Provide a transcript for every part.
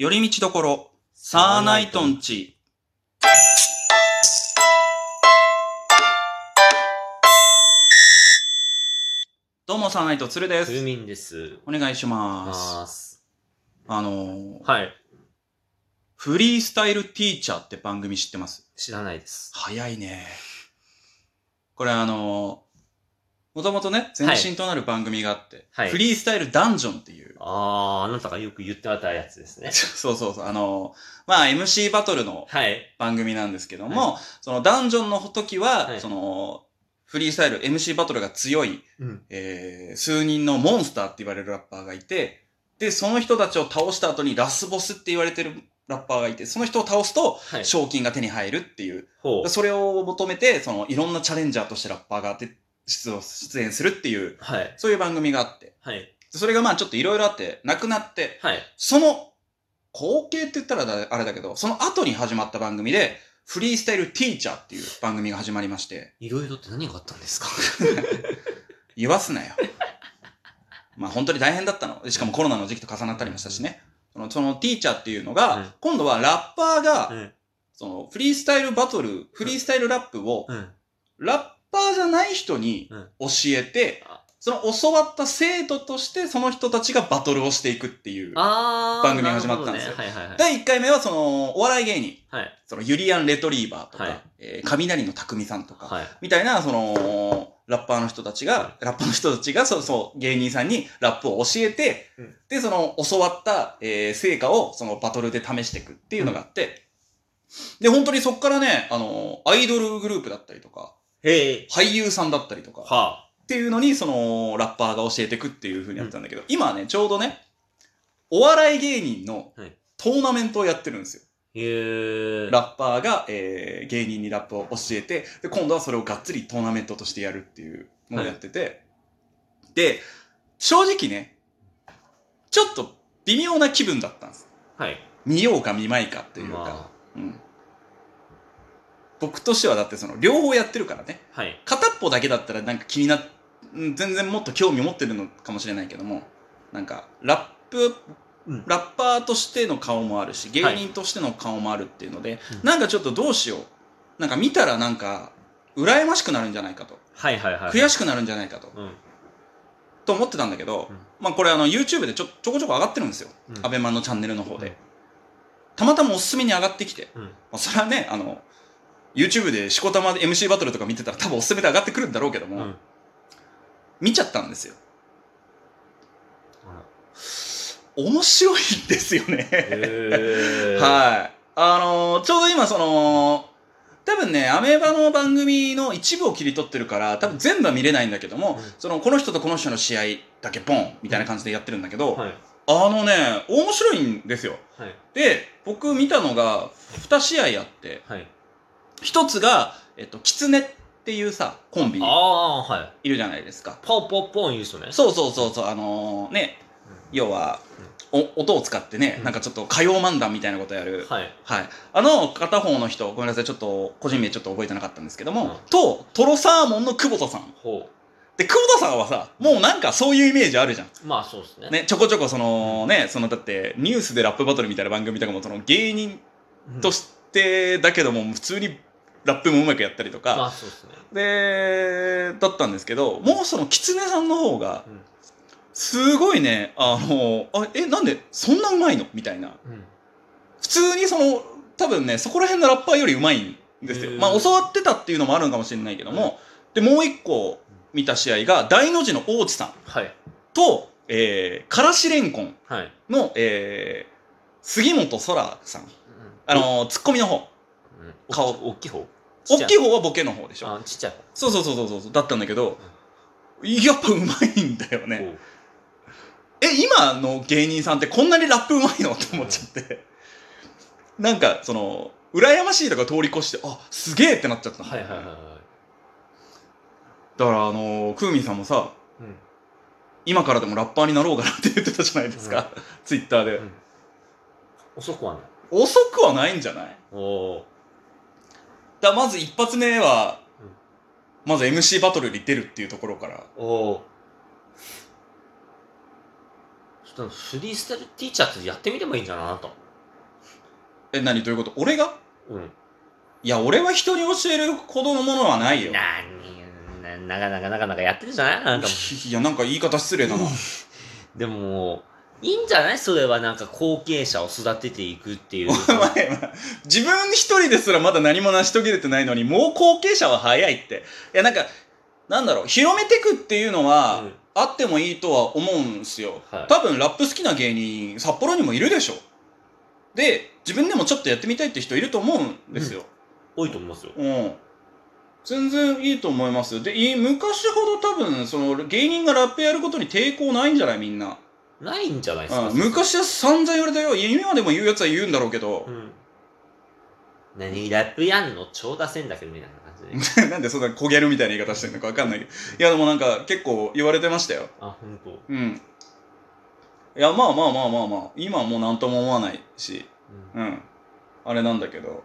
寄り道どころ、サーナイトンチ。どうも、サーナイトツルです。みんです。お願いします。あのー、はい。フリースタイルティーチャーって番組知ってます？知らないです。早いね。これあのー、もともとね、前身となる番組があって、はいフリースタイルダンジョンっていう、あー、あなたがよく言ってあったやつですね。そうそうそう、あのー、まあ MC バトルのはい。番組なんですけども、そのダンジョンの時は、はいその、フリースタイル、MC バトルが強い、うん。えー、数人のモンスターって言われるラッパーがいて、で、その人たちを倒した後にラスボスって言われてるラッパーがいて、その人を倒すと、はい。賞金が手に入るっていう、ほう。それを求めて、その、いろんなチャレンジャーとしてラッパーが出出場出演するっていう、はい。そういう番組があって、はい。それがまあちょっといろいろあって、なくなって、はい。その、後継って言ったらだあれだけど、その後に始まった番組で、フリースタイルティーチャーっていう番組が始まりまして、いろいろって何があったんですか？言わすなよ。まあ本当に大変だったの。しかもコロナの時期と重なったりもしたしね。その、そのティーチャーっていうのが、うん今度はラッパーが、うん。そのフリースタイルバトル、フリースタイルラップを、うん。ラッパーじゃない人にうん教えて、あその教わった生徒としてその人たちがバトルをしていくっていう。番組が始まったんですよねはいはいはい。第1回目はその、お笑い芸人。はい。そのユリアン・レトリーバーとか、はいえー雷の匠さんとか、はい。みたいな、その、ラッパーの人たちが、ラッパーの人たちが、そうそう、芸人さんにラップを教えて、うんで、その、教わった、えー成果を、その、バトルで試していくっていうのがあって、で、本当にそっからね、あの、アイドルグループだったりとか、へえ。俳優さんだったりとか、っはていうのに、その、ラッパーが教えていくっていう風にやってたんだけど、今はね、ちょうどね、お笑い芸人のはいトーナメントをやってるんですよ。へえ。ラッパーが、えー芸人にラップを教えて、で、今度はそれをがっつりトーナメントとしてやるっていうのをやってて、で、正直ね、ちょっと微妙な気分だったんです。はい。見ようか見まいかっていうか、まうん。僕としてはだってその、両方やってるからね。あ。はい。片っぽだけだったらなんか気にな全然もっと興味持ってるのかもしれないけども、なんか、ラップ、うんラッパーとしての顔もあるし、芸人としての顔もあるっていうので、うんなんかちょっとどうしよう。なんか見たらなんか、羨ましくなるんじゃないかと。はいはいはい。悔しくなるんじゃないかと。うん。と思ってたんだけど、うんまあこれあの YouTube でちょちょこちょこ上がってるんですよ。うんアベマのチャンネルの方で。うんたまたまおすすめに上がってきて、うん。まあ、それはね、あの、YouTube でしこたまで MC バトルとか見てたら多分おすすめで上がってくるんだろうけども、うん。見ちゃったんですよ。あ面白いんですよね。え。はい。あのーちょうど今その、多分ね、アメーバの番組の一部を切り取ってるから、多分全部は見れないんだけども、うんその、この人とこの人の試合だけポンみたいな感じでやってるんだけど、はい。あのね、面白いんですよ。はい。で、僕見たのが2試合あって、はい。一つが、えっと、キツネっていうさ、コンビああ、はい。いるじゃないですか。ポンポンポン言う人ね。そうそうそうそう、あのーね、要は、お音を使ってね、うんなんかちょっと歌謡漫談みたいなことやる。はい。はい。あの、片方の人、ごめんなさい、ちょっと、個人名ちょっと覚えてなかったんですけども、うんと、トロサーモンの久保田さん。ほで、久保田さんはさ、もうなんかそういうイメージあるじゃん。う。まあそうですね。ね、ちょこちょこその、ね、その、だって、ニュースでラップバトルみたいな番組とかも、その、芸人うんとして、だけども、普通にラップもうまくやったりとか、まあそうですね。で、だったんですけど、もうその、キツネさんの方が、うんすごいね、あの、あえ、なんで、そんなうまいの？みたいな。うん。普通にその、多分ね、そこら辺のラッパーよりうまいんですよ。まあ、教わってたっていうのもあるのかもしれないけども、で、もう一個見た試合が、大の字の大地さんはい。と、えー、からしれんこんはい。の、えー、杉本空さん。あのー、ツッコミの方。うん、顔大きい方？大きい方方はボケの方でしょ。あ、ちっちゃいそうそうそうそうそう、だったんだけど、やっぱうまいんだよ方。ね。え、今の芸人さんってこんなにラップうまいの？って思っちゃって。なんか、その、羨ましいとか通り越して、あ、すげえってなっちゃったのはいはいはいはい。だから、あの、クーミンさんもさ、うん。今からでもラッパーになろうかなって言ってたじゃないですか。ツイッターで、うん遅くはない。遅くはないんじゃない？おおだまず一発目は、うんまず MC バトルに出るっていうところから。おおちょっとフリースタイルティーチャーってやってみればいいんじゃないなと。え、何？どういうこと？俺が？うん。いや、俺は人に教えるほどのものはないよ。なに、な、なかなかなかなかやってるじゃない？なんかもいや、なんか言い方失礼だな。う。でも、いいんじゃない？それはなんか後継者を育てていくっていう。お前、自分一人ですらまだ何も成し遂げれてないのに、もう後継者は早いって。いや、なんか、なんだろう、広めてくっていうのは、うんあってもいいとは思うんすよ。はい多分、ラップ好きな芸人、札幌にもいるでしょ。で、自分でもちょっとやってみたいって人いると思うんですよ。多いと思いますよ。うん。全然いいと思います。で、い昔ほど多分、その、芸人がラップやることに抵抗ないんじゃない？みんな。ないんじゃないですか。うん、昔は散々言われたよ。今でも言うやつは言うんだろうけどう。ん。何ラップやんの？超出せんだけどみたいな感じで。なんでそんな焦げるみたいな言い方してるのかわかんないけど。いや、でもなんか結構言われてましたよ。あ、ほんと。うん。いや、まあまあまあまあまあ、今はもう何とも思わないし、うんうん。あれなんだけど。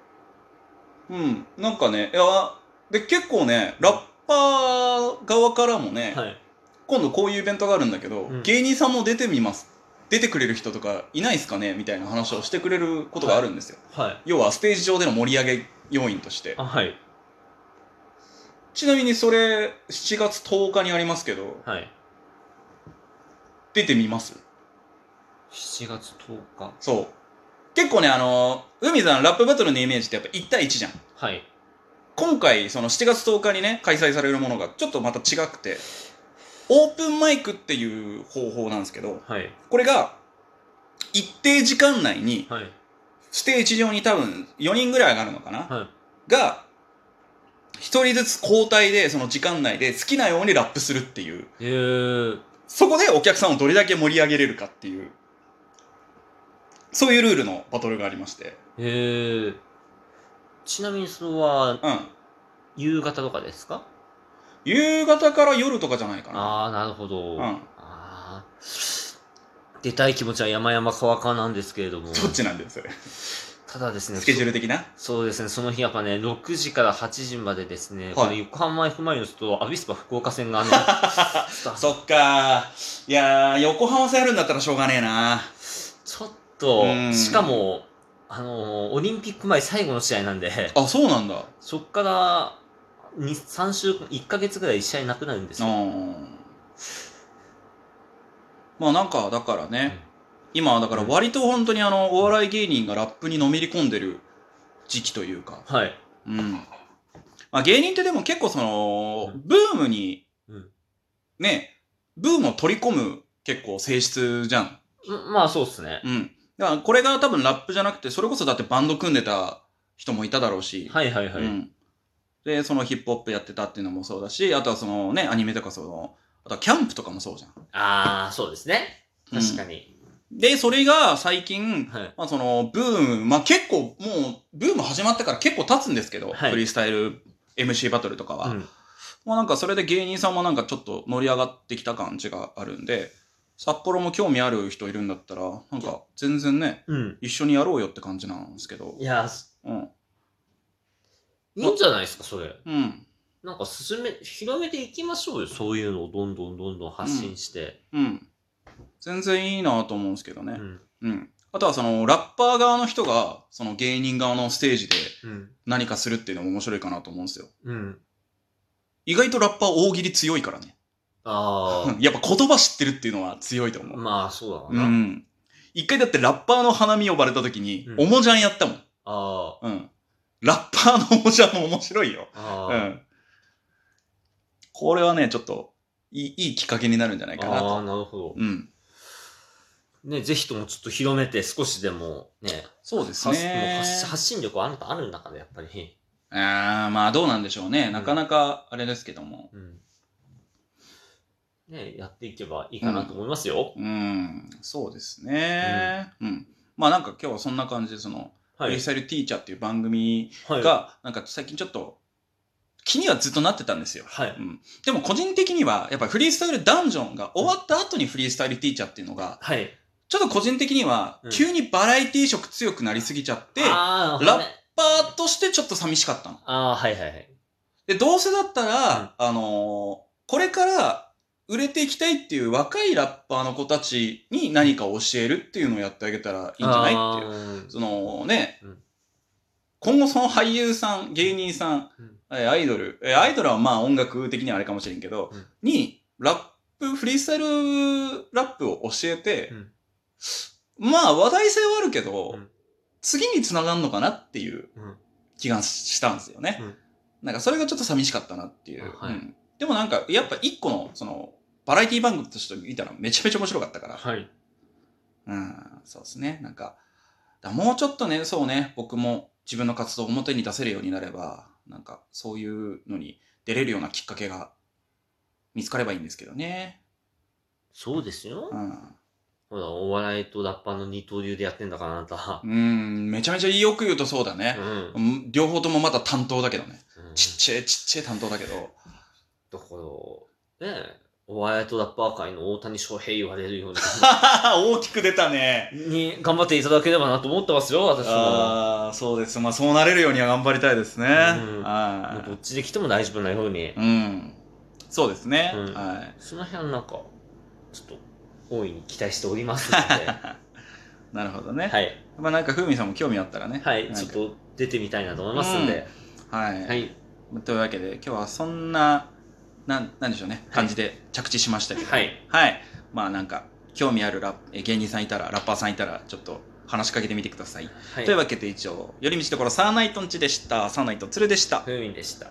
うん。なんかね、いや、で、結構ね、ラッパー側からもね、はい。今度こういうイベントがあるんだけど、うん芸人さんも出てみます。出てくれる人とかいないっすかね？みたいな話をしてくれることがあるんですよ。はい。要はステージ上での盛り上げ要因として。あ、はい。ちなみにそれ、7月10日にありますけど、はい。出てみます？7月10日。そう。結構ね、あのー、海さん、ラップバトルのイメージってやっぱ1対1じゃん。はい。今回、その7月10日にね、開催されるものがちょっとまた違くて、オープンマイクっていう方法なんですけど、はい。これが、一定時間内に、はい。ステージ上に多分4人ぐらい上がるのかな、はい。が、一人ずつ交代で、その時間内で好きなようにラップするっていう。えー、そこでお客さんをどれだけ盛り上げれるかっていう、そういうルールのバトルがありまして。えー、ちなみにそれは、うん。夕方とかですか？夕方から夜とかじゃないかな。ああ、なるほど。うんああ。出たい気持ちは山々川川なんですけれども。どっちなんだよ、それ。ただですね、スケジュール的な？そそうですね、その日やっぱね、6時から8時までですね、はいこの横浜 F・ マリノスとアビスパ福岡戦がね、そっかいやー、横浜戦やるんだったらしょうがねえな。ちょっとう、んしかも、あのーオリンピック前最後の試合なんで、あ、そうなんだ。そっから、2、3週間、1ヶ月ぐらい試合なくなるんですうよ。ん。まあなんか、だからね、今はだから割と本当にあの、お笑い芸人がラップにのめり込んでる時期というか、はい。うん。まあ芸人ってでも結構その、うんブームにうん、ね、ブームを取り込む結構性質じゃん。うんまあそうっすね。うん。だからこれが多分ラップじゃなくて、それこそだってバンド組んでた人もいただろうし、はいはいはい。うん。で、そのヒップホップやってたっていうのもそうだし、あとはそのね、アニメとかその、あとはキャンプとかもそうじゃん。ああ、そうですね。確かに。で、それが最近、はい。まあその、ブーム、まあ結構もう、ブーム始まってから結構経つんですけど、はいフリースタイル MC バトルとかは。うんまあなんかそれで芸人さんもなんかちょっと乗り上がってきた感じがあるんで、札幌も興味ある人いるんだったら、なんか全然ね、うん。一緒にやろうよって感じなんですけどい。や、うん。いいんじゃないですか、それ。うん。なんか進め、広めていきましょうよ。そういうのをどんどんどんどん発信して。うん。全然いいなと思うんですけどね。うん。うん。あとはその、ラッパー側の人が、その芸人側のステージでうん。何かするっていうのも面白いかなと思うんですよ。うん。意外とラッパー大喜利強いからね。あ やっぱ言葉知ってるっていうのは強いとあ。思う。まあ、そうだわうな。ん。一回だってラッパーの花見呼ばれた時に、うんおもじゃんやったもん。あうん。ラッパーのおもじゃんも面白いよ。あ。ああ。うん。これはね、ちょっと、いい、いいきっかけになるんじゃないかなああ、と。なるほど。うん。ね、ぜひともちょっと広めて少しでもね、そうですね。発発信力はあるあるんだから、やっぱり。あーまあどうなんでしょうね。なかなかあれですけども。うん。ね、やっていけばいいかなと思いますよ。うん、そうですね。うん。まあなんか今日はそんな感じで、その、はいフリース。タイルティーチャーっていう番組はい。が、なんか最近ちょっと、気にはずっとなってたんですよ。はい。うん。でも個人的には、やっぱフリースタイルダンジョンが終わった後にフリースタイルティーチャーっていうのが、はい。ちょっと個人的にはうん、急にバラエティ色強くなりすぎちゃって、ラッああ、ラッね、パーとしてちょっと寂しかったの。ああ、はいはいはい。で、どうせだったら、あのーこれから、売れていきたいっていう若いラッパーの子たちに何かを教えるっていうのをやってあげたらいいんじゃないっていう。そのね、うん。今後その俳優さん、芸人さん、うん。えアイドル、えアイドルはまあ音楽的にはあれかもしれんけど、うん。に、ラップ、フリースタイルラップを教えて、うん。まあ話題性はあるけど、うん。次に繋がんのかなっていううん。気がしたんですよね。うん。なんかそれがちょっと寂しかったなっていう。あはい。うんでもなんか、やっぱ一個の、その、バラエティ番組として見たらめちゃめちゃ面白かったから。はい。うん、そうですね。なんか、だもうちょっとね、そうね、僕も自分の活動を表に出せるようになれば、なんか、そういうのに出れるようなきっかけが見つかればいいんですけどね。そうですよう。ん。ほら、お笑いとラッパーの二刀流でやってんだから、あなた。うん、めちゃめちゃよく言うとそうだねう。ん。うん両方ともまた担当だけどね。うんちっちゃいちっちゃい担当だけど。だから、ねえ、お笑いとラッパー界の大谷翔平言われるように 大きく出たね。に頑張っていただければなと思ってますよ、私も。ああ、そうです。まあそうなれるようには頑張りたいですね。うんはもうどっちで来ても大丈夫なようにい。。うん。そうですね。うんはい。その辺なんか、ちょっと、大いに期待しておりますので、なるほどね。はい。まあなんか、ふうみさんも興味あったらね。はい、ちょっと出てみたいなと思いますんで、はい。はい。というわけで、今日はそんな、なん、なんでしょうね、はい感じで着地しましたけど。はい。はい。まあなんか、興味あるラ芸人さんいたら、ラッパーさんいたら、ちょっと話しかけてみてください。はい。というわけで以上、寄り道ところサーナイトンチでした。サーナイトツルでした。ふうみんでした。